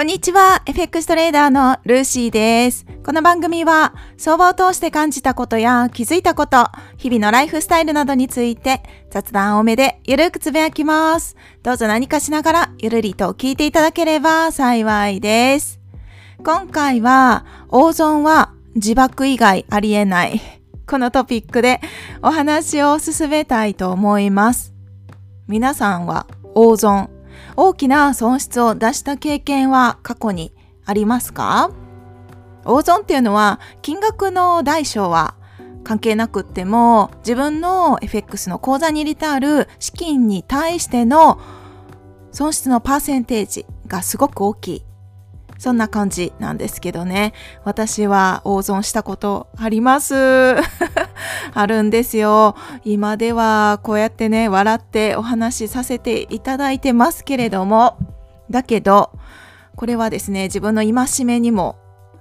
こんにちは。FX トレーダーのルーシーです。この番組は、相場を通して感じたことや気づいたこと、日々のライフスタイルなどについて雑談多めでゆるくつぶやきます。どうぞ何かしながらゆるりと聞いていただければ幸いです。今回は、大損は自爆以外ありえない。このトピックでお話を進めたいと思います。皆さんは大損大きな損失を出した経験は過去にありますか？大損っていうのは金額の大小は関係なくっても自分の FX の口座に入れてある資金に対しての損失のパーセンテージがすごく大きいそんな感じなんですけどね。私は大損したことあります。あるんですよ。今ではこうやってね、笑ってお話しさせていただいてますけれども、だけど、これはですね、自分の戒めにも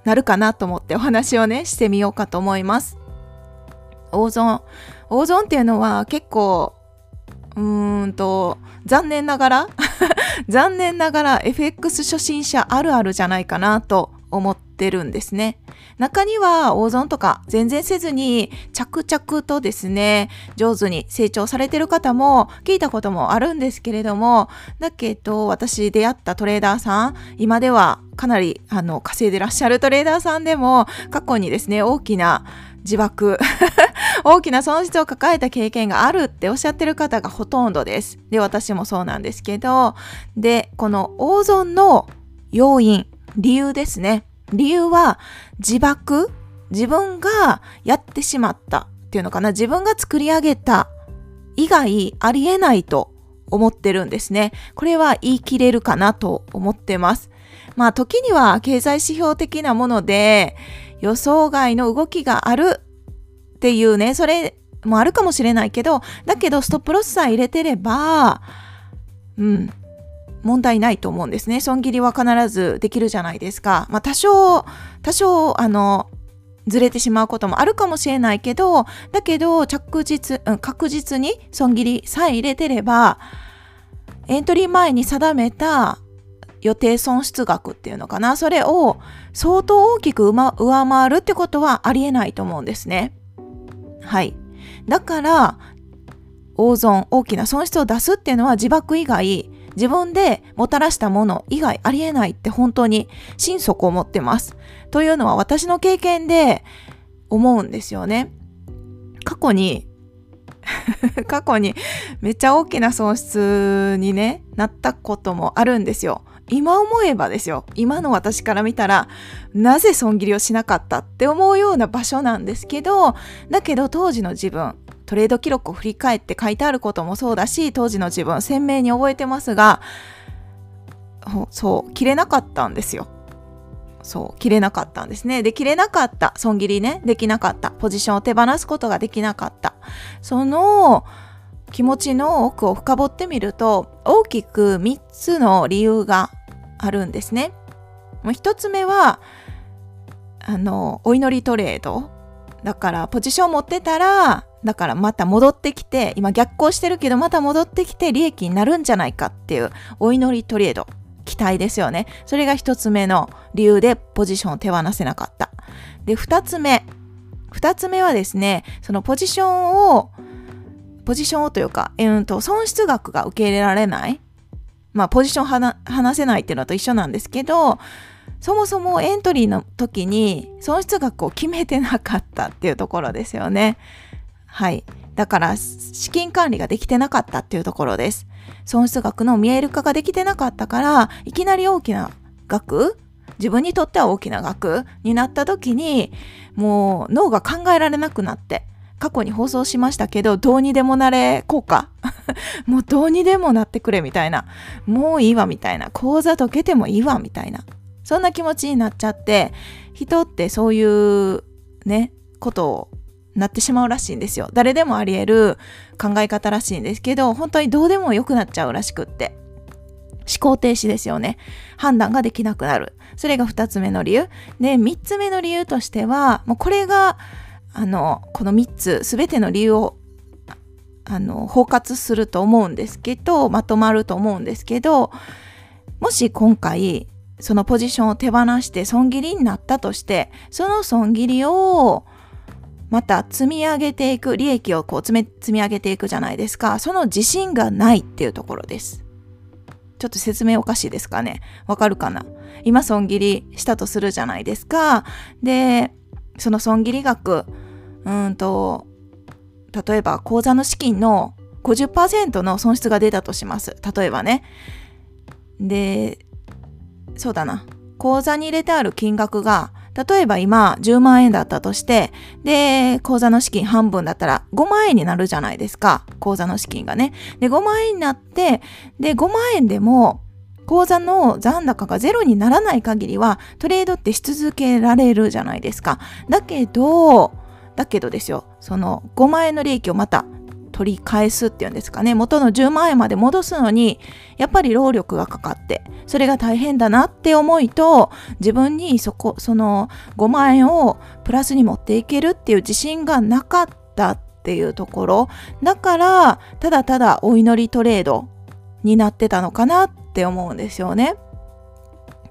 なるかなと思ってお話をね、してみようかと思います。大損。大損っていうのは結構、うーんと、残念ながら 残念ながら FX 初心者あるあるじゃないかなと思ってるんですね。中には大損とか全然せずに着々とですね、上手に成長されてる方も聞いたこともあるんですけれども、だけど私出会ったトレーダーさん、今ではかなりあの稼いでらっしゃるトレーダーさんでも過去にですね、大きな自爆 大きな損失を抱えた経験があるっておっしゃってる方がほとんどです。で、私もそうなんですけど、で、この大損の要因、理由ですね。理由は自爆自分がやってしまったっていうのかな自分が作り上げた以外ありえないと思ってるんですね。これは言い切れるかなと思ってます。まあ時には経済指標的なもので予想外の動きがあるっていうね、それもあるかもしれないけど、だけどストップロスさえ入れてれば、うん、問題ないと思うんですね。損切りは必ずできるじゃないですか。まあ多少、多少、あの、ずれてしまうこともあるかもしれないけど、だけど着実、うん、確実に損切りさえ入れてれば、エントリー前に定めた予定損失額っていうのかな、それを相当大きく上回るってことはありえないと思うんですね。はい。だから、大損、大きな損失を出すっていうのは自爆以外、自分でもたらしたもの以外ありえないって本当に心底思ってます。というのは私の経験で思うんですよね。過去に 過去にめっちゃ大きな損失にね、なったこともあるんですよ。今思えばですよ。今の私から見たら、なぜ損切りをしなかったって思うような場所なんですけど、だけど当時の自分、トレード記録を振り返って書いてあることもそうだし、当時の自分鮮明に覚えてますが、そう、切れなかったんですよ。そう、切れなかったんですね。で、切れなかった。損切りね、できなかった。ポジションを手放すことができなかった。その、気持ちの奥を深掘ってみると大きく3つの理由があるんですね。もう1つ目はあのお祈りトレードだからポジション持ってたらだからまた戻ってきて今逆行してるけどまた戻ってきて利益になるんじゃないかっていうお祈りトレード。期待ですよね。それが1つ目の理由でポジションを手放せなかった。で2つ目。2つ目はですねそのポジションをポジションをというか、えー、と損失額が受け入れられない。まあ、ポジション話せないっていうのと一緒なんですけど、そもそもエントリーの時に損失額を決めてなかったっていうところですよね。はい。だから資金管理ができてなかったっていうところです。損失額の見える化ができてなかったから、いきなり大きな額自分にとっては大きな額になった時に、もう脳が考えられなくなって、過去に放送しましたけど、どうにでもなれ効果。もうどうにでもなってくれみたいな。もういいわみたいな。講座解けてもいいわみたいな。そんな気持ちになっちゃって、人ってそういうね、ことをなってしまうらしいんですよ。誰でもあり得る考え方らしいんですけど、本当にどうでもよくなっちゃうらしくって。思考停止ですよね。判断ができなくなる。それが2つ目の理由。で、3つ目の理由としては、もうこれがあのこの3つ全ての理由をあの包括すると思うんですけどまとまると思うんですけどもし今回そのポジションを手放して損切りになったとしてその損切りをまた積み上げていく利益をこう積み上げていくじゃないですか。その自信がないっていうところです。ちょっと説明おかしいですかね。わかるかな。今損切りしたとするじゃないですか。でその損切り額うんと例えば口座の資金の50%の損失が出たとします。例えばね。でそうだな。口座に入れてある金額が例えば今10万円だったとして、で、口座の資金半分だったら5万円になるじゃないですか。口座の資金がね。で、5万円になって、で、5万円でも口座の残高がゼロにならない限りはトレードってし続けられるじゃないですか。だけど、だけどですよ、その5万円の利益をまた取り返すっていうんですかね元の10万円まで戻すのにやっぱり労力がかかってそれが大変だなって思いと自分にそこその5万円をプラスに持っていけるっていう自信がなかったっていうところだからただただお祈りトレードになってたのかなって思うんですよね。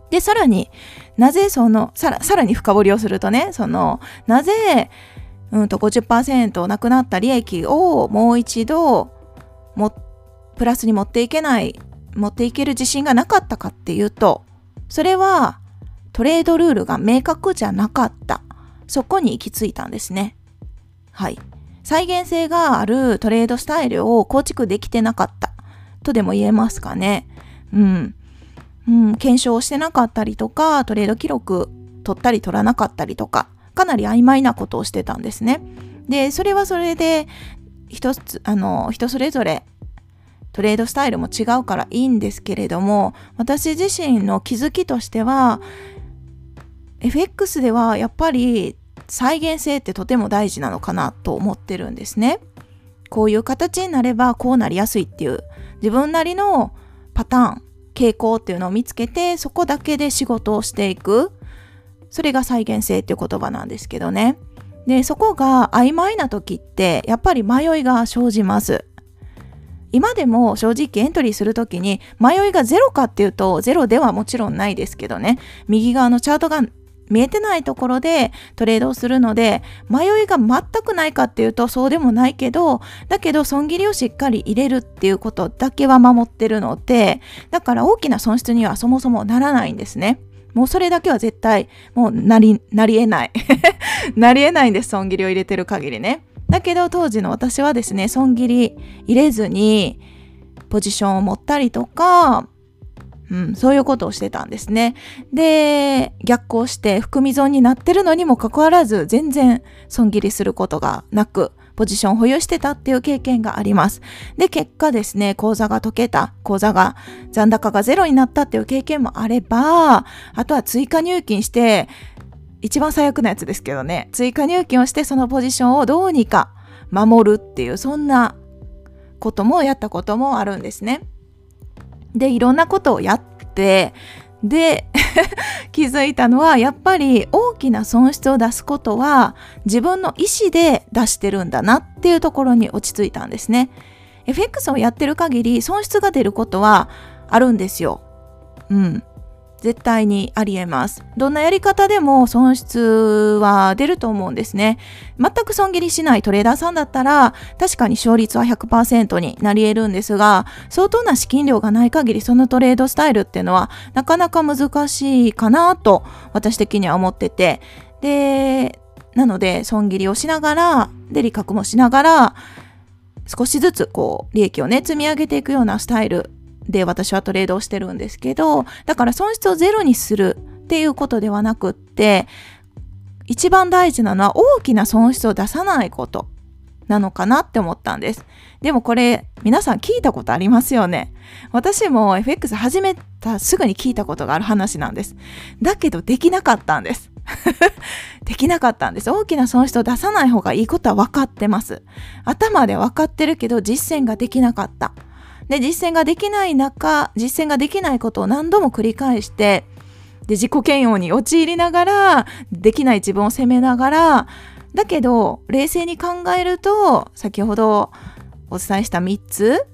でさらになぜそのさらさらに深掘りをするとねそのなぜうんと50%なくなった利益をもう一度もプラスに持っていけない持っていける自信がなかったかっていうとそれはトレードルールが明確じゃなかった。そこに行き着いたんですね。はい。再現性があるトレードスタイルを構築できてなかった。とでも言えますかね。うん、うん、検証してなかったりとかトレード記録取ったり取らなかったりとか。かなり曖昧なことをしてたんですね。で、それはそれで、一つ、あの、人それぞれトレードスタイルも違うからいいんですけれども、私自身の気づきとしては、FX ではやっぱり再現性ってとても大事なのかなと思ってるんですね。こういう形になればこうなりやすいっていう自分なりのパターン、傾向っていうのを見つけてそこだけで仕事をしていく。それが再現性っていう言葉なんですけどね。で、そこが曖昧な時ってやっぱり迷いが生じます。今でも正直エントリーする時に迷いがゼロかっていうとゼロではもちろんないですけどね右側のチャートが見えてないところでトレードをするので迷いが全くないかっていうとそうでもないけどだけど損切りをしっかり入れるっていうことだけは守ってるのでだから大きな損失にはそもそもならないんですね。もうそれだけは絶対、もうなり、なり得ない。なり得ないんです、損切りを入れてる限りね。だけど当時の私はですね、損切り入れずに、ポジションを持ったりとか、うん、そういうことをしてたんですね。で、逆行して含み損になってるのにもかかわらず、全然損切りすることがなく、ポジションを保有してたっていう経験があります。で、結果ですね、口座が解けた、口座が残高がゼロになったっていう経験もあれば、あとは追加入金して、一番最悪なやつですけどね、追加入金をしてそのポジションをどうにか守るっていう、そんなこともやったこともあるんですね。で、いろんなことをやって、で 気づいたのはやっぱり大きな損失を出すことは自分の意思で出してるんだなっていうところに落ち着いたんですね。FX をやってる限り損失が出ることはあるんですよ。うん。絶対にありえます。どんなやり方でも損失は出ると思うんですね。全く損切りしないトレーダーさんだったら、確かに勝率は100%になり得るんですが、相当な資金量がない限りそのトレードスタイルっていうのはなかなか難しいかなと私的には思ってて。で、なので損切りをしながら、で、利確もしながら、少しずつこう利益をね積み上げていくようなスタイルで私はトレードをしてるんですけど、だから損失をゼロにするっていうことではなくって、一番大事なのは大きな損失を出さないことなのかなって思ったんです。でもこれ皆さん聞いたことありますよね。私も FX 始めたすぐに聞いたことがある話なんです。だけどできなかったんです。できなかったんです。大きな損失を出さない方がいいことは分かってます。頭で分かってるけど実践ができなかった。で、実践ができない中、実践ができないことを何度も繰り返して、で、自己嫌悪に陥りながら、できない自分を責めながら、だけど、冷静に考えると、先ほどお伝えした3つ、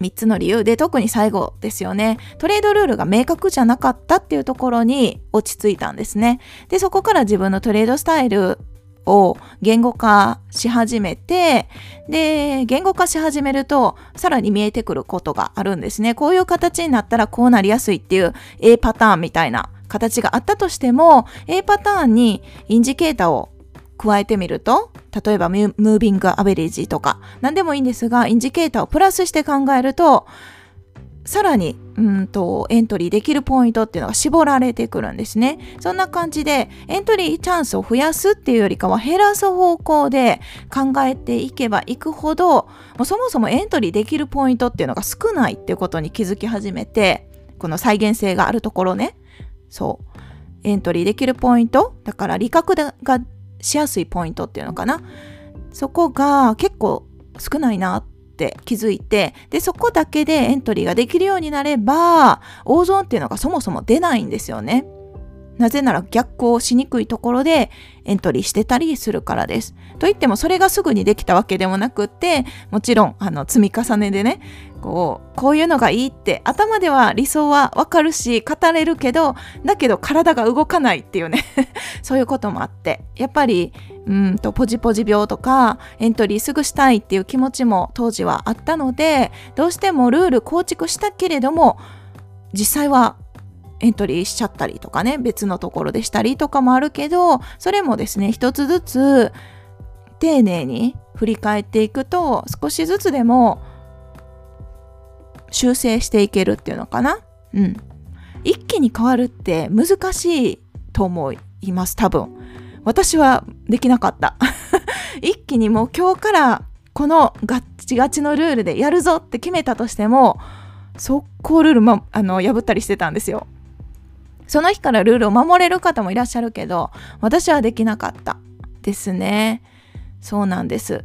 3つの理由で特に最後ですよね。トレードルールが明確じゃなかったっていうところに落ち着いたんですね。で、そこから自分のトレードスタイルを言語化し始めて、で、言語化し始めると、さらに見えてくることがあるんですね。こういう形になったらこうなりやすいっていう A パターンみたいな形があったとしても、A パターンにインジケーターを加えてみると、例えばムービングアベレージとか、何でもいいんですが、インジケーターをプラスして考えると、さらに、うんと、エントリーできるポイントっていうのが絞られてくるんですね。そんな感じで、エントリーチャンスを増やすっていうよりかは減らす方向で考えていけばいくほど、もうそもそもエントリーできるポイントっていうのが少ないっていうことに気づき始めて、この再現性があるところね。そう。エントリーできるポイントだから利確がしやすいポイントっていうのかな。そこが結構少ないなってって気づいて、で、そこだけでエントリーができるようになれば、大損っていうのがそもそも出ないんですよね。なぜなら逆行しにくいところでエントリーしてたりするからです。といってもそれがすぐにできたわけでもなくって、もちろんあの積み重ねでね、こう、こういうのがいいって頭では理想はわかるし語れるけど、だけど体が動かないっていうね そういうこともあって、やっぱりうんとポジポジ病とかエントリーすぐしたいっていう気持ちも当時はあったので、どうしてもルール構築したけれども、実際はエントリーしちゃったりとかね、別のところでしたりとかもあるけど、それもですね、一つずつ丁寧に振り返っていくと、少しずつでも修正していけるっていうのかな。うん。一気に変わるって難しいと思います、多分。私はできなかった。一気にもう今日からこのガッチガチのルールでやるぞって決めたとしても、速攻ルール、ま、あの破ったりしてたんですよ。その日からルールを守れる方もいらっしゃるけど、私はできなかったですね。そうなんです。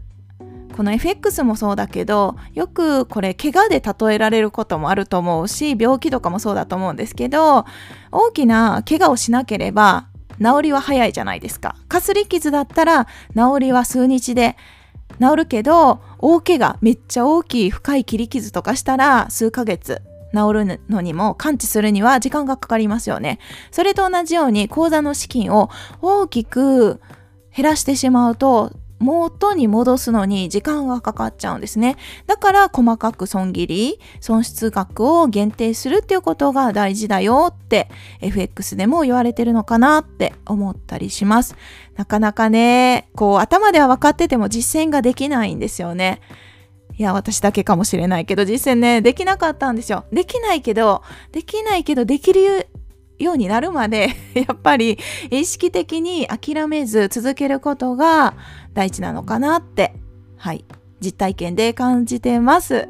この FX もそうだけど、よくこれ怪我で例えられることもあると思うし、病気とかもそうだと思うんですけど、大きな怪我をしなければ治りは早いじゃないですか。かすり傷だったら治りは数日で治るけど、大怪我、めっちゃ大きい深い切り傷とかしたら数ヶ月治るのにも完治するには時間がかかりますよね。それと同じように口座の資金を大きく減らしてしまうと元に戻すのに時間がかかっちゃうんですね。だから細かく損切り、損失額を限定するっていうことが大事だよって FX でも言われてるのかなって思ったりします。なかなかね、こう頭では分かってても実践ができないんですよね。いや、私だけかもしれないけど、実践ね、できなかったんですよ。できないけど、できないけど、できるようになるまで、やっぱり意識的に諦めず続けることが大事なのかなって、はい、実体験で感じてます。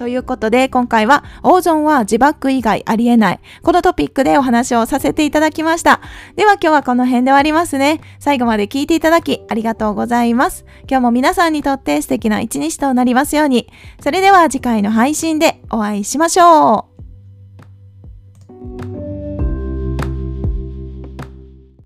ということで、今回は、大損は自爆以外ありえない。このトピックでお話をさせていただきました。では今日はこの辺で終わりますね。最後まで聞いていただきありがとうございます。今日も皆さんにとって素敵な一日となりますように。それでは次回の配信でお会いしましょう。